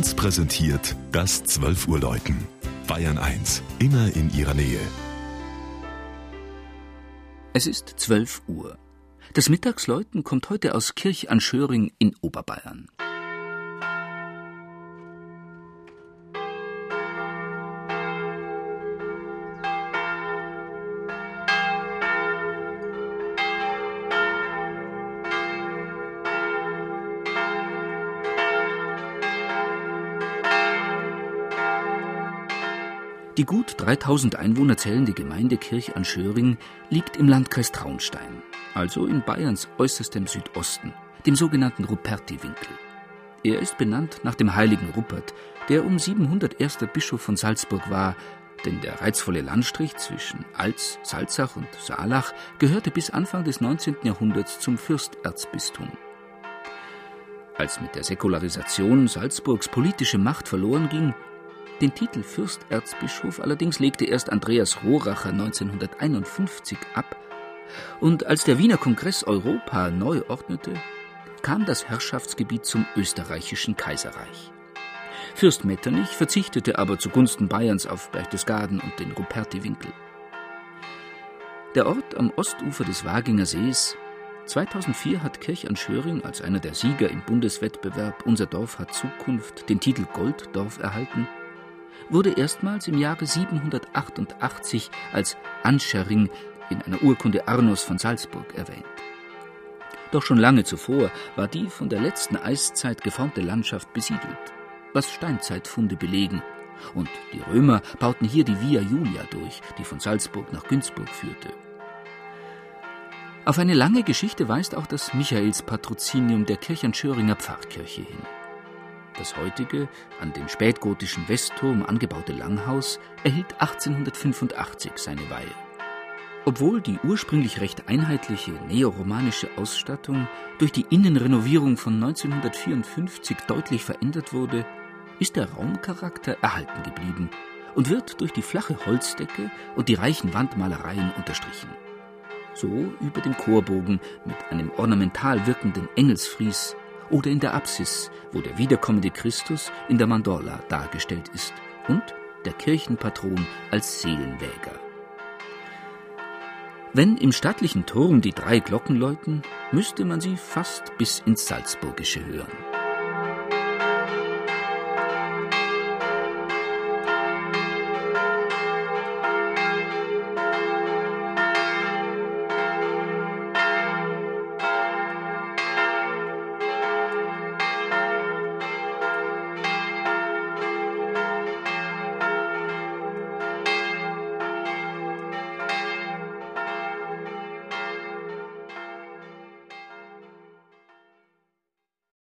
1 präsentiert das 12 Uhr Läuten. Bayern 1, immer in ihrer Nähe. Es ist 12 Uhr. Das Mittagsläuten kommt heute aus Kirch an Schöring in Oberbayern. Die gut 3000 Einwohner zählende Gemeinde Kirch an Schöring liegt im Landkreis Traunstein, also in Bayerns äußerstem Südosten, dem sogenannten Ruperti-Winkel. Er ist benannt nach dem heiligen Rupert, der um 700 erster Bischof von Salzburg war, denn der reizvolle Landstrich zwischen Alz, Salzach und Saalach gehörte bis Anfang des 19. Jahrhunderts zum Fürsterzbistum. Als mit der Säkularisation Salzburgs politische Macht verloren ging, den Titel Fürsterzbischof allerdings legte erst Andreas Rohracher 1951 ab, und als der Wiener Kongress Europa neu ordnete, kam das Herrschaftsgebiet zum österreichischen Kaiserreich. Fürst Metternich verzichtete aber zugunsten Bayerns auf Berchtesgaden und den Ruperti-Winkel. Der Ort am Ostufer des Waginger Sees 2004 hat Kirch an Schöring als einer der Sieger im Bundeswettbewerb Unser Dorf hat Zukunft den Titel Golddorf erhalten wurde erstmals im Jahre 788 als Anschering in einer Urkunde Arnos von Salzburg erwähnt. Doch schon lange zuvor war die von der letzten Eiszeit geformte Landschaft besiedelt, was Steinzeitfunde belegen, und die Römer bauten hier die Via Julia durch, die von Salzburg nach Günzburg führte. Auf eine lange Geschichte weist auch das Michaelspatrozinium der Kirchenschöringer Pfarrkirche hin. Das heutige, an den spätgotischen Westturm angebaute Langhaus erhielt 1885 seine Weihe. Obwohl die ursprünglich recht einheitliche neoromanische Ausstattung durch die Innenrenovierung von 1954 deutlich verändert wurde, ist der Raumcharakter erhalten geblieben und wird durch die flache Holzdecke und die reichen Wandmalereien unterstrichen. So über dem Chorbogen mit einem ornamental wirkenden Engelsfries oder in der Apsis, wo der wiederkommende Christus in der Mandorla dargestellt ist und der Kirchenpatron als Seelenwäger. Wenn im stattlichen Turm die drei Glocken läuten, müsste man sie fast bis ins Salzburgische hören.